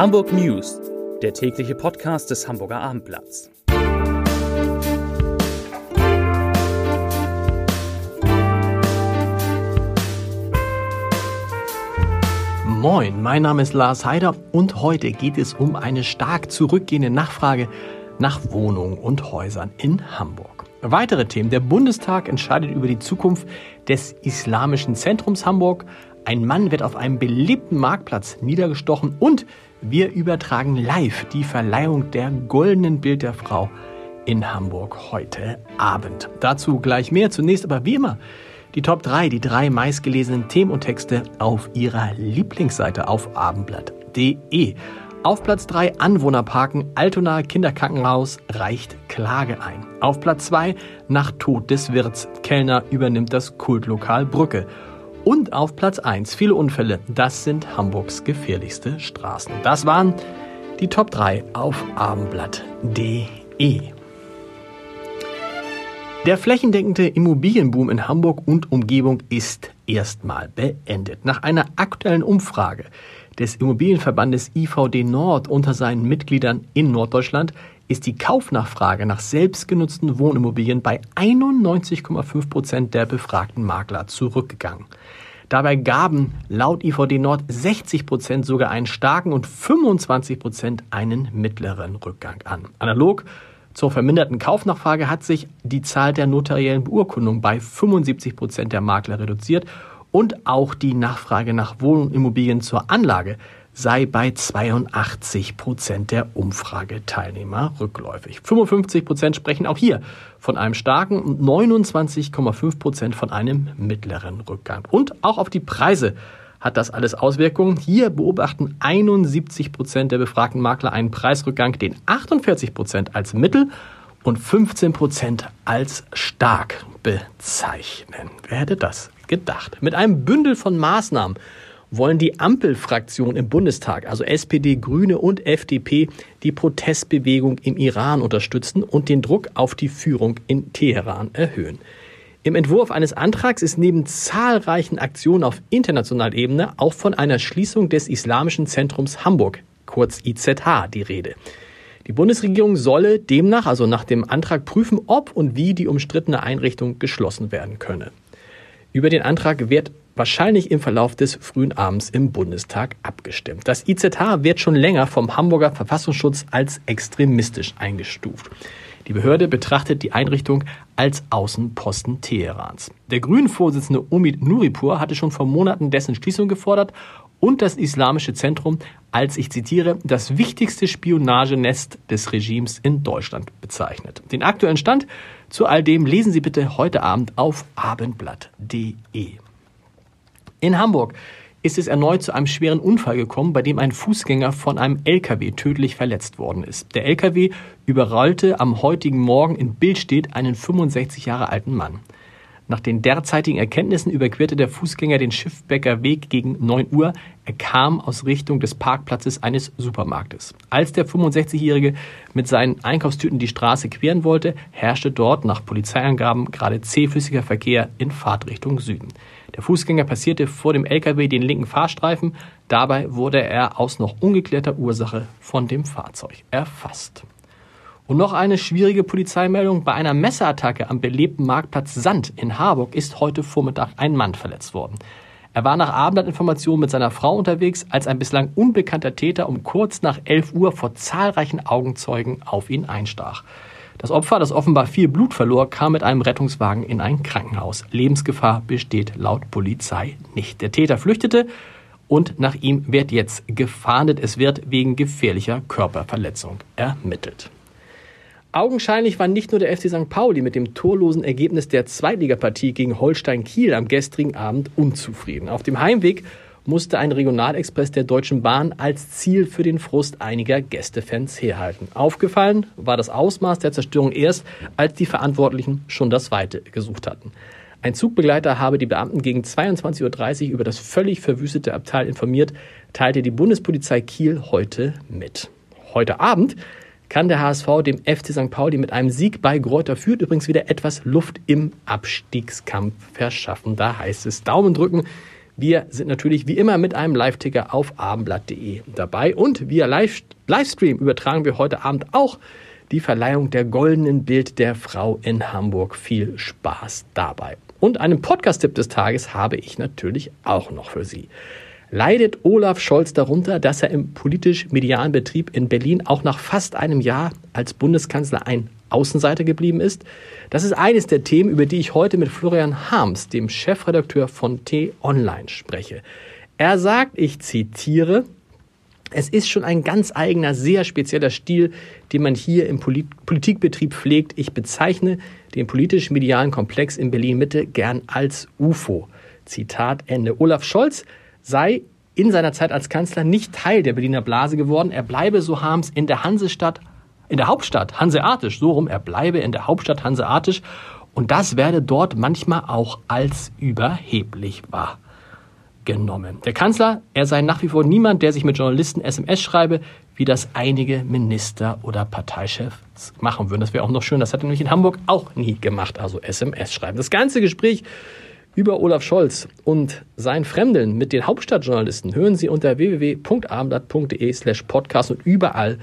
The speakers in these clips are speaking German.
Hamburg News, der tägliche Podcast des Hamburger Abendblatts. Moin, mein Name ist Lars Heider und heute geht es um eine stark zurückgehende Nachfrage nach Wohnungen und Häusern in Hamburg. Weitere Themen. Der Bundestag entscheidet über die Zukunft des Islamischen Zentrums Hamburg. Ein Mann wird auf einem belebten Marktplatz niedergestochen und wir übertragen live die Verleihung der Goldenen Bild der Frau in Hamburg heute Abend. Dazu gleich mehr. Zunächst aber wie immer die Top 3, die drei meistgelesenen Themen und Texte auf ihrer Lieblingsseite auf abendblatt.de. Auf Platz 3 Anwohnerparken Altona Kinderkrankenhaus reicht Klage ein. Auf Platz 2 nach Tod des Wirts Kellner übernimmt das Kultlokal Brücke. Und auf Platz 1 viele Unfälle. Das sind Hamburgs gefährlichste Straßen. Das waren die Top 3 auf abendblatt.de. Der flächendeckende Immobilienboom in Hamburg und Umgebung ist erstmal beendet. Nach einer aktuellen Umfrage des Immobilienverbandes IVD Nord unter seinen Mitgliedern in Norddeutschland ist die Kaufnachfrage nach selbstgenutzten Wohnimmobilien bei 91,5 Prozent der befragten Makler zurückgegangen. Dabei gaben laut IVD Nord 60 Prozent sogar einen starken und 25 Prozent einen mittleren Rückgang an. Analog zur verminderten Kaufnachfrage hat sich die Zahl der notariellen Beurkundungen bei 75 Prozent der Makler reduziert und auch die Nachfrage nach Wohnimmobilien zur Anlage sei bei 82 Prozent der Umfrageteilnehmer rückläufig. 55 Prozent sprechen auch hier von einem starken und 29,5 Prozent von einem mittleren Rückgang. Und auch auf die Preise hat das alles Auswirkungen. Hier beobachten 71 Prozent der befragten Makler einen Preisrückgang, den 48 Prozent als mittel und 15 Prozent als stark bezeichnen. Wer hätte das gedacht? Mit einem Bündel von Maßnahmen wollen die Ampelfraktionen im Bundestag, also SPD, Grüne und FDP, die Protestbewegung im Iran unterstützen und den Druck auf die Führung in Teheran erhöhen. Im Entwurf eines Antrags ist neben zahlreichen Aktionen auf internationaler Ebene auch von einer Schließung des Islamischen Zentrums Hamburg, kurz IZH, die Rede. Die Bundesregierung solle demnach, also nach dem Antrag, prüfen, ob und wie die umstrittene Einrichtung geschlossen werden könne. Über den Antrag wird wahrscheinlich im Verlauf des frühen Abends im Bundestag abgestimmt. Das IZH wird schon länger vom Hamburger Verfassungsschutz als extremistisch eingestuft. Die Behörde betrachtet die Einrichtung als Außenposten Teherans. Der Grünen-Vorsitzende Omid Nuripur hatte schon vor Monaten dessen Schließung gefordert und das Islamische Zentrum als, ich zitiere, das wichtigste Spionagenest des Regimes in Deutschland bezeichnet. Den aktuellen Stand zu all dem lesen Sie bitte heute Abend auf abendblatt.de. In Hamburg ist es erneut zu einem schweren Unfall gekommen, bei dem ein Fußgänger von einem LKW tödlich verletzt worden ist. Der LKW überrollte am heutigen Morgen in Bildstedt einen 65 Jahre alten Mann. Nach den derzeitigen Erkenntnissen überquerte der Fußgänger den Schiffbecker Weg gegen 9 Uhr. Er kam aus Richtung des Parkplatzes eines Supermarktes. Als der 65-Jährige mit seinen Einkaufstüten die Straße queren wollte, herrschte dort nach Polizeiangaben gerade zähflüssiger Verkehr in Fahrtrichtung Süden. Der Fußgänger passierte vor dem LKW den linken Fahrstreifen. Dabei wurde er aus noch ungeklärter Ursache von dem Fahrzeug erfasst. Und noch eine schwierige Polizeimeldung. Bei einer Messerattacke am belebten Marktplatz Sand in Harburg ist heute Vormittag ein Mann verletzt worden. Er war nach Abendblattinformationen mit seiner Frau unterwegs, als ein bislang unbekannter Täter um kurz nach 11 Uhr vor zahlreichen Augenzeugen auf ihn einstach. Das Opfer, das offenbar viel Blut verlor, kam mit einem Rettungswagen in ein Krankenhaus. Lebensgefahr besteht laut Polizei nicht. Der Täter flüchtete und nach ihm wird jetzt gefahndet. Es wird wegen gefährlicher Körperverletzung ermittelt. Augenscheinlich war nicht nur der FC St. Pauli mit dem torlosen Ergebnis der Zweitligapartie gegen Holstein Kiel am gestrigen Abend unzufrieden. Auf dem Heimweg musste ein Regionalexpress der Deutschen Bahn als Ziel für den Frust einiger Gästefans herhalten. Aufgefallen war das Ausmaß der Zerstörung erst, als die Verantwortlichen schon das Weite gesucht hatten. Ein Zugbegleiter habe die Beamten gegen 22.30 Uhr über das völlig verwüstete Abteil informiert, teilte die Bundespolizei Kiel heute mit. Heute Abend kann der HSV dem FC St. Pauli mit einem Sieg bei Gräuter Fürth übrigens wieder etwas Luft im Abstiegskampf verschaffen. Da heißt es Daumen drücken. Wir sind natürlich wie immer mit einem Live-Ticker auf abendblatt.de dabei und via Live Livestream übertragen wir heute Abend auch die Verleihung der goldenen Bild der Frau in Hamburg. Viel Spaß dabei. Und einen Podcast-Tipp des Tages habe ich natürlich auch noch für Sie. Leidet Olaf Scholz darunter, dass er im politisch-medialen Betrieb in Berlin auch nach fast einem Jahr als Bundeskanzler ein Außenseiter geblieben ist? Das ist eines der Themen, über die ich heute mit Florian Harms, dem Chefredakteur von T-Online, spreche. Er sagt, ich zitiere, es ist schon ein ganz eigener, sehr spezieller Stil, den man hier im Polit Politikbetrieb pflegt. Ich bezeichne den politisch-medialen Komplex in Berlin-Mitte gern als UFO. Zitat Ende. Olaf Scholz sei in seiner Zeit als Kanzler nicht Teil der Berliner Blase geworden. Er bleibe, so Harms, in der Hansestadt, in der Hauptstadt hanseatisch, so rum, er bleibe in der Hauptstadt hanseatisch. Und das werde dort manchmal auch als überheblich wahrgenommen. Der Kanzler, er sei nach wie vor niemand, der sich mit Journalisten SMS schreibe, wie das einige Minister oder Parteichefs machen würden. Das wäre auch noch schön. Das hat er nämlich in Hamburg auch nie gemacht, also SMS schreiben. Das ganze Gespräch über Olaf Scholz und sein Fremdeln mit den Hauptstadtjournalisten hören Sie unter www.abendblatt.de slash podcast und überall,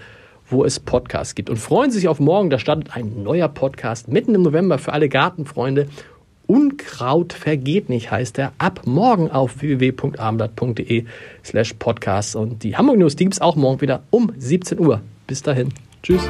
wo es Podcasts gibt. Und freuen Sie sich auf morgen, da startet ein neuer Podcast mitten im November für alle Gartenfreunde. Unkraut vergeht nicht, heißt er. Ab morgen auf www.abendblatt.de slash podcast. Und die Hamburg News, die gibt es auch morgen wieder um 17 Uhr. Bis dahin. Tschüss.